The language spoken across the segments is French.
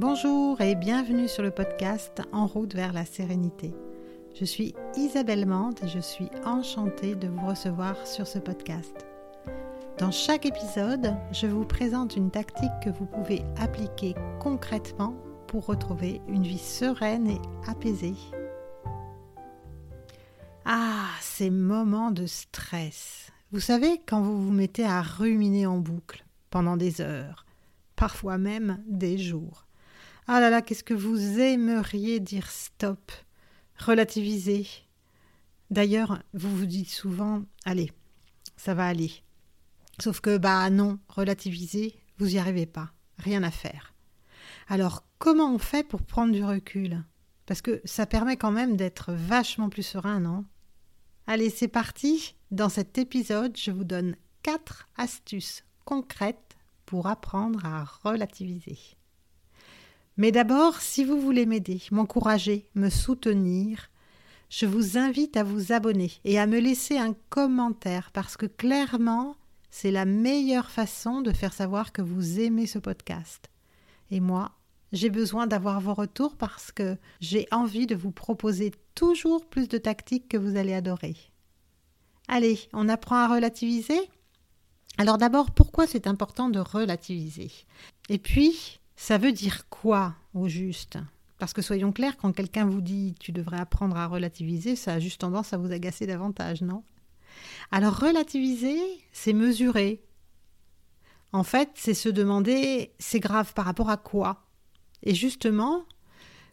Bonjour et bienvenue sur le podcast En route vers la sérénité. Je suis Isabelle Mande et je suis enchantée de vous recevoir sur ce podcast. Dans chaque épisode, je vous présente une tactique que vous pouvez appliquer concrètement pour retrouver une vie sereine et apaisée. Ah, ces moments de stress. Vous savez, quand vous vous mettez à ruminer en boucle pendant des heures, parfois même des jours. Ah là là, qu'est-ce que vous aimeriez dire stop, relativiser? D'ailleurs, vous vous dites souvent, allez, ça va aller. Sauf que, bah non, relativiser, vous n'y arrivez pas, rien à faire. Alors, comment on fait pour prendre du recul? Parce que ça permet quand même d'être vachement plus serein, non? Allez, c'est parti. Dans cet épisode, je vous donne quatre astuces concrètes pour apprendre à relativiser. Mais d'abord, si vous voulez m'aider, m'encourager, me soutenir, je vous invite à vous abonner et à me laisser un commentaire parce que clairement, c'est la meilleure façon de faire savoir que vous aimez ce podcast. Et moi, j'ai besoin d'avoir vos retours parce que j'ai envie de vous proposer toujours plus de tactiques que vous allez adorer. Allez, on apprend à relativiser? Alors d'abord, pourquoi c'est important de relativiser? Et puis, ça veut dire quoi au juste? Parce que soyons clairs, quand quelqu'un vous dit tu devrais apprendre à relativiser, ça a juste tendance à vous agacer davantage, non? Alors relativiser, c'est mesurer. En fait, c'est se demander c'est grave par rapport à quoi? Et justement,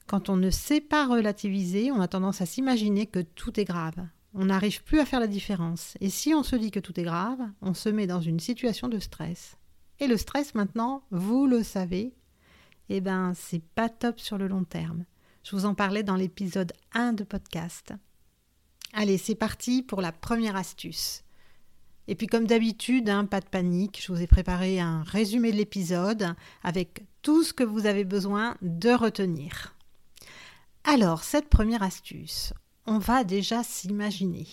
quand on ne sait pas relativiser, on a tendance à s'imaginer que tout est grave. On n'arrive plus à faire la différence. Et si on se dit que tout est grave, on se met dans une situation de stress. Et le stress maintenant, vous le savez, eh ben, c'est pas top sur le long terme. Je vous en parlais dans l'épisode 1 de podcast. Allez, c'est parti pour la première astuce. Et puis comme d'habitude, hein, pas de panique, je vous ai préparé un résumé de l'épisode avec tout ce que vous avez besoin de retenir. Alors, cette première astuce, on va déjà s'imaginer.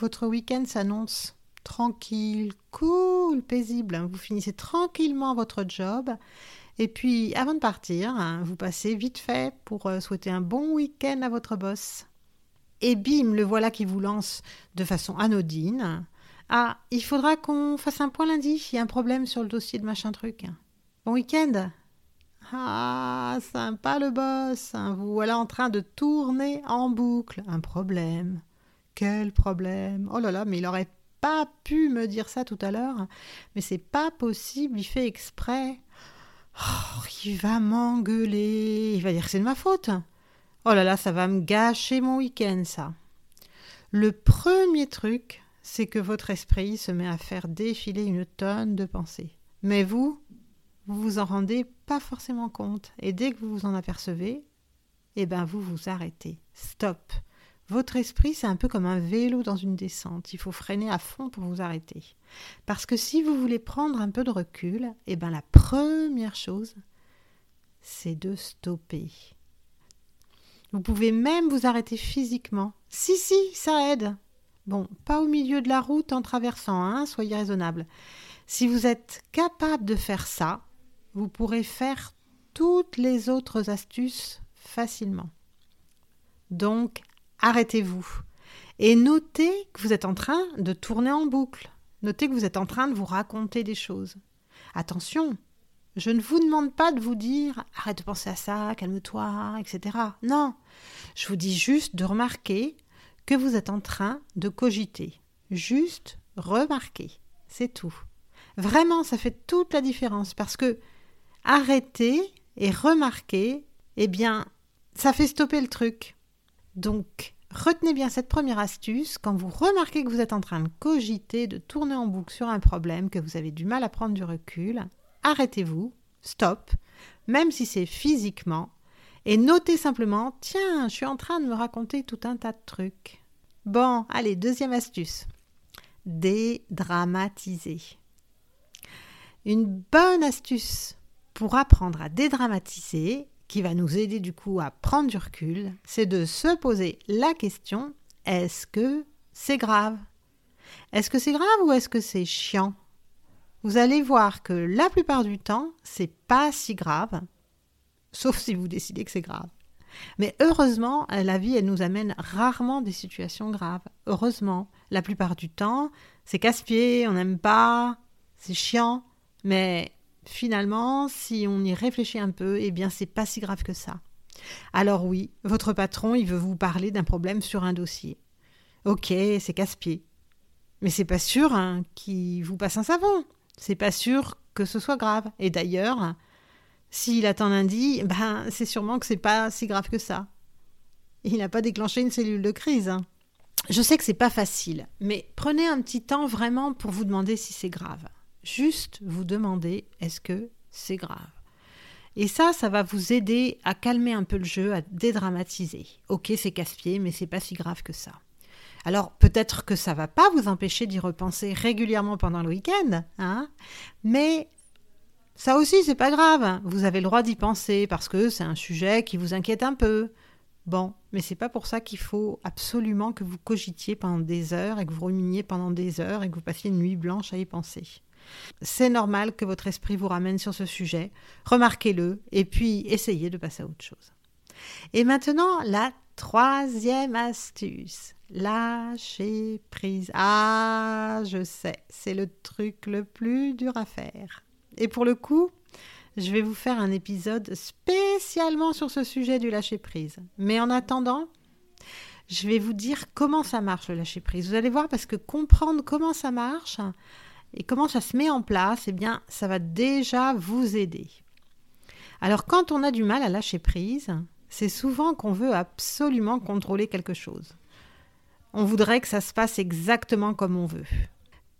Votre week-end s'annonce tranquille, cool, paisible. Vous finissez tranquillement votre job et puis, avant de partir, hein, vous passez vite fait pour euh, souhaiter un bon week-end à votre boss. Et bim, le voilà qui vous lance de façon anodine. Ah, il faudra qu'on fasse un point lundi, il y a un problème sur le dossier de machin truc. Bon week-end Ah, sympa le boss hein, Vous voilà en train de tourner en boucle. Un problème. Quel problème Oh là là, mais il aurait pas pu me dire ça tout à l'heure. Mais c'est pas possible, il fait exprès. Oh, il va m'engueuler. Il va dire que c'est de ma faute. Oh là là, ça va me gâcher mon week-end, ça. Le premier truc, c'est que votre esprit se met à faire défiler une tonne de pensées. Mais vous, vous vous en rendez pas forcément compte. Et dès que vous vous en apercevez, eh ben vous vous arrêtez. Stop. Votre esprit, c'est un peu comme un vélo dans une descente. Il faut freiner à fond pour vous arrêter. Parce que si vous voulez prendre un peu de recul, eh ben la première chose, c'est de stopper. Vous pouvez même vous arrêter physiquement. Si, si, ça aide. Bon, pas au milieu de la route en traversant, hein, soyez raisonnable. Si vous êtes capable de faire ça, vous pourrez faire toutes les autres astuces facilement. Donc, arrêtez-vous et notez que vous êtes en train de tourner en boucle. Notez que vous êtes en train de vous raconter des choses. Attention, je ne vous demande pas de vous dire arrête de penser à ça, calme-toi, etc. Non, je vous dis juste de remarquer que vous êtes en train de cogiter. Juste remarquer, c'est tout. Vraiment, ça fait toute la différence parce que arrêter et remarquer, eh bien, ça fait stopper le truc. Donc, retenez bien cette première astuce. Quand vous remarquez que vous êtes en train de cogiter, de tourner en boucle sur un problème, que vous avez du mal à prendre du recul, arrêtez-vous, stop, même si c'est physiquement, et notez simplement Tiens, je suis en train de me raconter tout un tas de trucs. Bon, allez, deuxième astuce dédramatiser. Une bonne astuce pour apprendre à dédramatiser, qui va nous aider du coup à prendre du recul, c'est de se poser la question est-ce que c'est grave? Est-ce que c'est grave ou est-ce que c'est chiant? Vous allez voir que la plupart du temps, c'est pas si grave. sauf si vous décidez que c'est grave. Mais heureusement, la vie, elle nous amène rarement des situations graves. Heureusement, la plupart du temps, c'est casse-pied, on n'aime pas, c'est chiant, mais finalement, si on y réfléchit un peu, eh bien, c'est pas si grave que ça. Alors oui, votre patron, il veut vous parler d'un problème sur un dossier. Ok, c'est casse-pied. Mais c'est pas sûr hein, qu'il vous passe un savon. C'est pas sûr que ce soit grave. Et d'ailleurs, s'il attend lundi, ben c'est sûrement que c'est pas si grave que ça. Il n'a pas déclenché une cellule de crise. Hein. Je sais que c'est pas facile, mais prenez un petit temps vraiment pour vous demander si c'est grave. Juste vous demander est-ce que c'est grave? Et ça, ça va vous aider à calmer un peu le jeu, à dédramatiser. Ok, c'est casse-pied, mais c'est pas si grave que ça. Alors peut-être que ça va pas vous empêcher d'y repenser régulièrement pendant le week-end, hein, mais ça aussi c'est pas grave. Vous avez le droit d'y penser parce que c'est un sujet qui vous inquiète un peu. Bon, mais c'est pas pour ça qu'il faut absolument que vous cogitiez pendant des heures et que vous ruminiez pendant des heures et que vous passiez une nuit blanche à y penser. C'est normal que votre esprit vous ramène sur ce sujet, remarquez-le et puis essayez de passer à autre chose. Et maintenant, la troisième astuce, lâcher prise. Ah, je sais, c'est le truc le plus dur à faire. Et pour le coup, je vais vous faire un épisode spécialement sur ce sujet du lâcher prise. Mais en attendant, je vais vous dire comment ça marche le lâcher prise. Vous allez voir parce que comprendre comment ça marche, et comment ça se met en place, eh bien, ça va déjà vous aider. Alors, quand on a du mal à lâcher prise, c'est souvent qu'on veut absolument contrôler quelque chose. On voudrait que ça se passe exactement comme on veut.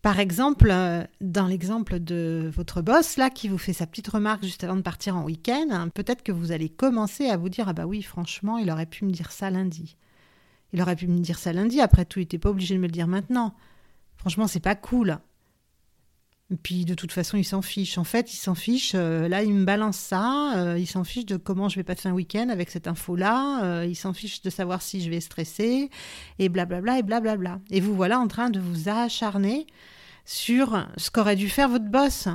Par exemple, euh, dans l'exemple de votre boss, là, qui vous fait sa petite remarque juste avant de partir en week-end, peut-être que vous allez commencer à vous dire Ah bah oui, franchement, il aurait pu me dire ça lundi. Il aurait pu me dire ça lundi, après tout, il n'était pas obligé de me le dire maintenant. Franchement, c'est pas cool. Puis de toute façon, il s'en fiche. En fait, il s'en fiche. Euh, là, il me balance ça. Euh, il s'en fiche de comment je vais passer un week-end avec cette info-là. Euh, il s'en fiche de savoir si je vais stresser. Et blablabla et blablabla. Et vous voilà en train de vous acharner sur ce qu'aurait dû faire votre boss.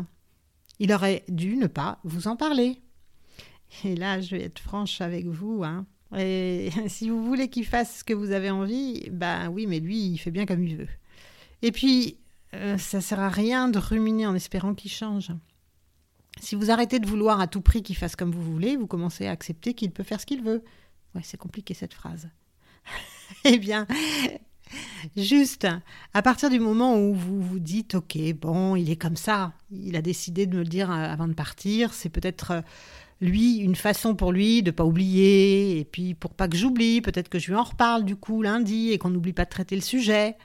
Il aurait dû ne pas vous en parler. Et là, je vais être franche avec vous. Hein. Et si vous voulez qu'il fasse ce que vous avez envie, ben oui, mais lui, il fait bien comme il veut. Et puis, euh, ça sert à rien de ruminer en espérant qu'il change. Si vous arrêtez de vouloir à tout prix qu'il fasse comme vous voulez, vous commencez à accepter qu'il peut faire ce qu'il veut. Ouais, c'est compliqué cette phrase. eh bien, juste à partir du moment où vous vous dites OK, bon, il est comme ça, il a décidé de me le dire euh, avant de partir, c'est peut-être euh, lui une façon pour lui de pas oublier et puis pour pas que j'oublie, peut-être que je lui en reparle du coup lundi et qu'on n'oublie pas de traiter le sujet.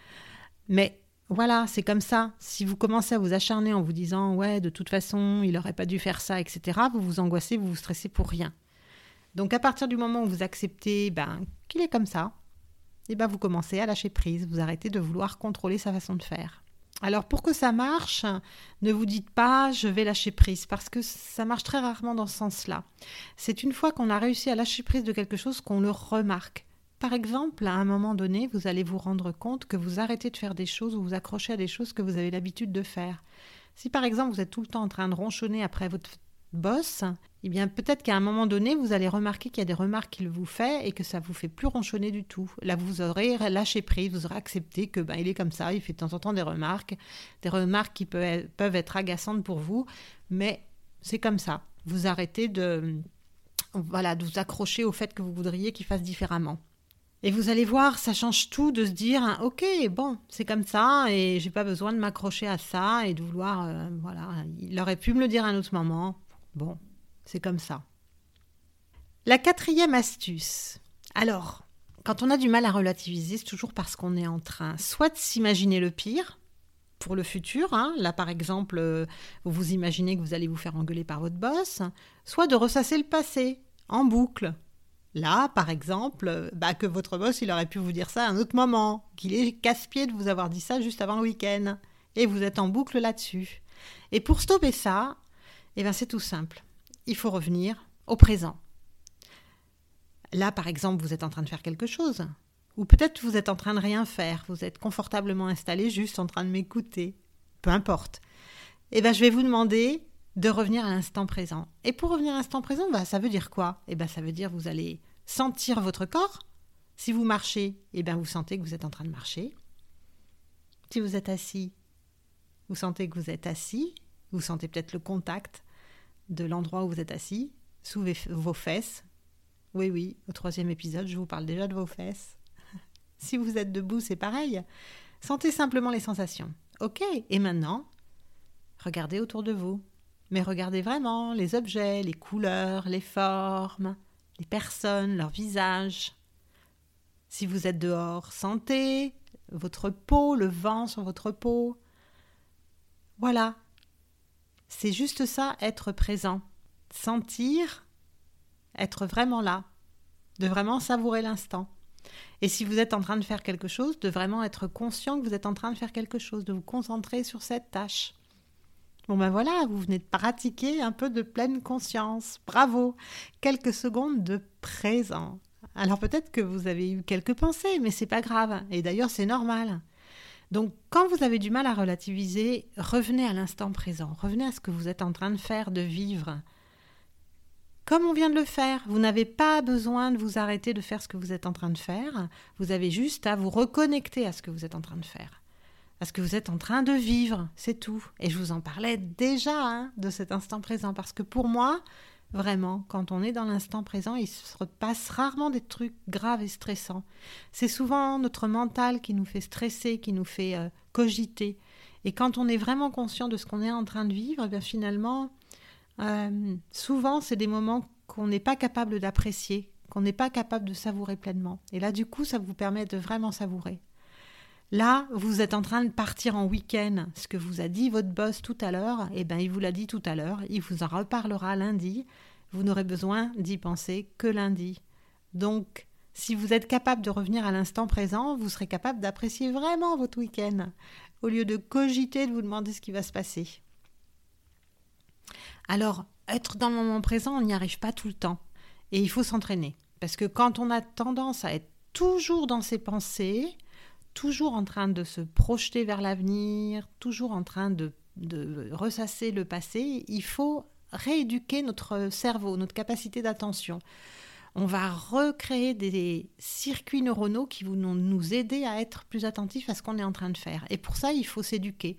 Mais voilà, c'est comme ça. Si vous commencez à vous acharner en vous disant ouais, de toute façon, il n'aurait pas dû faire ça, etc., vous vous angoissez, vous vous stressez pour rien. Donc à partir du moment où vous acceptez ben, qu'il est comme ça, eh ben, vous commencez à lâcher prise, vous arrêtez de vouloir contrôler sa façon de faire. Alors pour que ça marche, ne vous dites pas je vais lâcher prise parce que ça marche très rarement dans ce sens-là. C'est une fois qu'on a réussi à lâcher prise de quelque chose qu'on le remarque. Par exemple, à un moment donné, vous allez vous rendre compte que vous arrêtez de faire des choses ou vous accrochez à des choses que vous avez l'habitude de faire. Si par exemple vous êtes tout le temps en train de ronchonner après votre boss, eh bien peut-être qu'à un moment donné, vous allez remarquer qu'il y a des remarques qu'il vous fait et que ça vous fait plus ronchonner du tout. Là, vous aurez lâché prise, vous aurez accepté que ben, il est comme ça, il fait de temps en temps des remarques, des remarques qui peuvent être agaçantes pour vous, mais c'est comme ça. Vous arrêtez de voilà, de vous accrocher au fait que vous voudriez qu'il fasse différemment. Et vous allez voir, ça change tout de se dire, hein, ok, bon, c'est comme ça, et j'ai pas besoin de m'accrocher à ça et de vouloir, euh, voilà, il aurait pu me le dire à un autre moment. Bon, c'est comme ça. La quatrième astuce. Alors, quand on a du mal à relativiser, c'est toujours parce qu'on est en train soit de s'imaginer le pire pour le futur, hein, là par exemple, euh, vous vous imaginez que vous allez vous faire engueuler par votre boss, soit de ressasser le passé en boucle Là, par exemple, bah, que votre boss, il aurait pu vous dire ça à un autre moment, qu'il est casse-pied de vous avoir dit ça juste avant le week-end. Et vous êtes en boucle là-dessus. Et pour stopper ça, eh ben, c'est tout simple. Il faut revenir au présent. Là, par exemple, vous êtes en train de faire quelque chose. Ou peut-être vous êtes en train de rien faire. Vous êtes confortablement installé, juste en train de m'écouter. Peu importe. Eh ben, je vais vous demander de revenir à l'instant présent. Et pour revenir à l'instant présent, bah, ça veut dire quoi? Eh ben, ça veut dire vous allez sentir votre corps. Si vous marchez, eh ben, vous sentez que vous êtes en train de marcher. Si vous êtes assis, vous sentez que vous êtes assis. Vous sentez peut-être le contact de l'endroit où vous êtes assis, sous vos fesses. Oui, oui, au troisième épisode, je vous parle déjà de vos fesses. si vous êtes debout, c'est pareil. Sentez simplement les sensations. Ok, et maintenant, regardez autour de vous. Mais regardez vraiment les objets, les couleurs, les formes, les personnes, leurs visages. Si vous êtes dehors, sentez votre peau, le vent sur votre peau. Voilà. C'est juste ça, être présent. Sentir, être vraiment là, de vraiment savourer l'instant. Et si vous êtes en train de faire quelque chose, de vraiment être conscient que vous êtes en train de faire quelque chose, de vous concentrer sur cette tâche. Bon ben voilà, vous venez de pratiquer un peu de pleine conscience. Bravo. Quelques secondes de présent. Alors peut-être que vous avez eu quelques pensées, mais c'est pas grave. Et d'ailleurs, c'est normal. Donc quand vous avez du mal à relativiser, revenez à l'instant présent. Revenez à ce que vous êtes en train de faire, de vivre. Comme on vient de le faire, vous n'avez pas besoin de vous arrêter de faire ce que vous êtes en train de faire. Vous avez juste à vous reconnecter à ce que vous êtes en train de faire parce que vous êtes en train de vivre, c'est tout. Et je vous en parlais déjà hein, de cet instant présent, parce que pour moi, vraiment, quand on est dans l'instant présent, il se passe rarement des trucs graves et stressants. C'est souvent notre mental qui nous fait stresser, qui nous fait euh, cogiter. Et quand on est vraiment conscient de ce qu'on est en train de vivre, eh bien finalement, euh, souvent, c'est des moments qu'on n'est pas capable d'apprécier, qu'on n'est pas capable de savourer pleinement. Et là, du coup, ça vous permet de vraiment savourer. Là, vous êtes en train de partir en week-end. Ce que vous a dit votre boss tout à l'heure, eh bien, il vous l'a dit tout à l'heure. Il vous en reparlera lundi. Vous n'aurez besoin d'y penser que lundi. Donc, si vous êtes capable de revenir à l'instant présent, vous serez capable d'apprécier vraiment votre week-end, au lieu de cogiter, de vous demander ce qui va se passer. Alors, être dans le moment présent, on n'y arrive pas tout le temps. Et il faut s'entraîner. Parce que quand on a tendance à être toujours dans ses pensées, toujours en train de se projeter vers l'avenir, toujours en train de, ressasser le passé, il faut rééduquer notre cerveau, notre capacité d'attention. On va recréer des circuits neuronaux qui vont nous aider à être plus attentifs à ce qu'on est en train de faire. Et pour ça, il faut s'éduquer.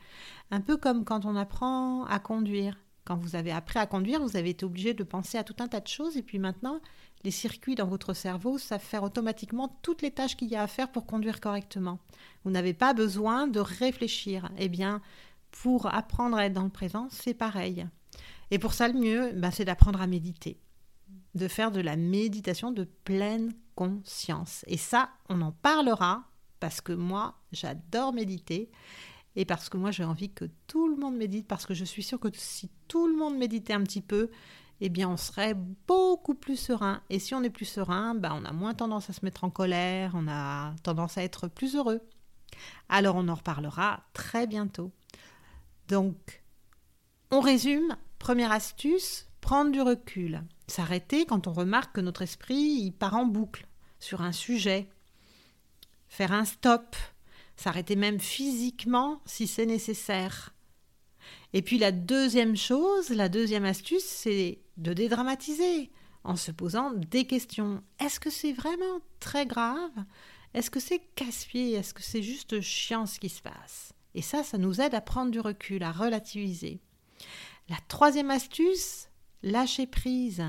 Un peu comme quand on apprend à conduire. Quand vous avez appris à conduire, vous avez été obligé de penser à tout un tas de choses et puis maintenant, les circuits dans votre cerveau savent faire automatiquement toutes les tâches qu'il y a à faire pour conduire correctement. Vous n'avez pas besoin de réfléchir. Eh bien, pour apprendre à être dans le présent, c'est pareil. Et pour ça, le mieux, ben, c'est d'apprendre à méditer, de faire de la méditation de pleine conscience. Et ça, on en parlera parce que moi, j'adore méditer et parce que moi, j'ai envie que tout le monde médite, parce que je suis sûre que si tout le monde méditait un petit peu, eh bien on serait beaucoup plus serein. Et si on est plus serein, ben, on a moins tendance à se mettre en colère, on a tendance à être plus heureux. Alors on en reparlera très bientôt. Donc, on résume. Première astuce, prendre du recul. S'arrêter quand on remarque que notre esprit part en boucle sur un sujet. Faire un stop. S'arrêter même physiquement si c'est nécessaire. Et puis la deuxième chose, la deuxième astuce, c'est de dédramatiser en se posant des questions. Est-ce que c'est vraiment très grave? Est-ce que c'est casse-pied? Est-ce que c'est juste chiant ce qui se passe? Et ça, ça nous aide à prendre du recul, à relativiser. La troisième astuce, lâcher prise,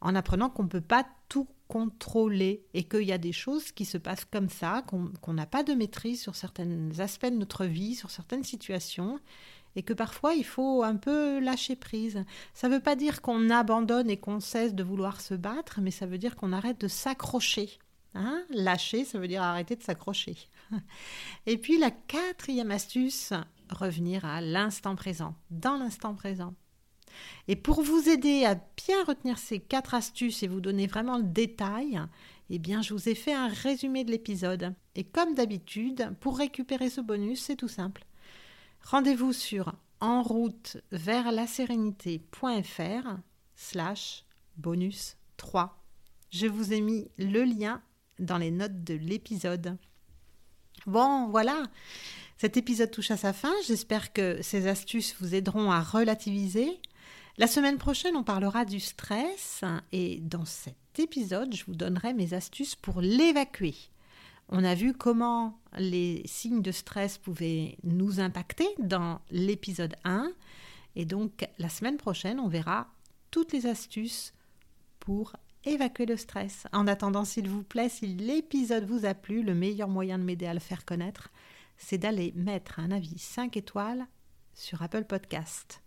en apprenant qu'on ne peut pas tout contrôler et qu'il y a des choses qui se passent comme ça, qu'on n'a pas de maîtrise sur certains aspects de notre vie, sur certaines situations, et que parfois il faut un peu lâcher prise. Ça ne veut pas dire qu'on abandonne et qu'on cesse de vouloir se battre, mais ça veut dire qu'on arrête de s'accrocher. Hein lâcher, ça veut dire arrêter de s'accrocher. Et puis la quatrième astuce, revenir à l'instant présent, dans l'instant présent. Et pour vous aider à bien retenir ces quatre astuces et vous donner vraiment le détail, eh bien, je vous ai fait un résumé de l'épisode. Et comme d'habitude, pour récupérer ce bonus, c'est tout simple. Rendez-vous sur en route vers la sérénité.fr slash bonus 3. Je vous ai mis le lien dans les notes de l'épisode. Bon, voilà, cet épisode touche à sa fin. J'espère que ces astuces vous aideront à relativiser. La semaine prochaine, on parlera du stress et dans cet épisode, je vous donnerai mes astuces pour l'évacuer. On a vu comment les signes de stress pouvaient nous impacter dans l'épisode 1 et donc la semaine prochaine, on verra toutes les astuces pour évacuer le stress. En attendant, s'il vous plaît, si l'épisode vous a plu, le meilleur moyen de m'aider à le faire connaître, c'est d'aller mettre un avis 5 étoiles sur Apple Podcast.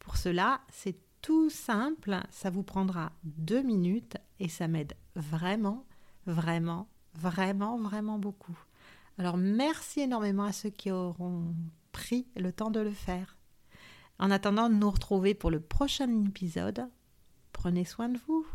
Pour cela, c'est tout simple, ça vous prendra deux minutes et ça m'aide vraiment, vraiment, vraiment, vraiment beaucoup. Alors merci énormément à ceux qui auront pris le temps de le faire. En attendant de nous retrouver pour le prochain épisode, prenez soin de vous.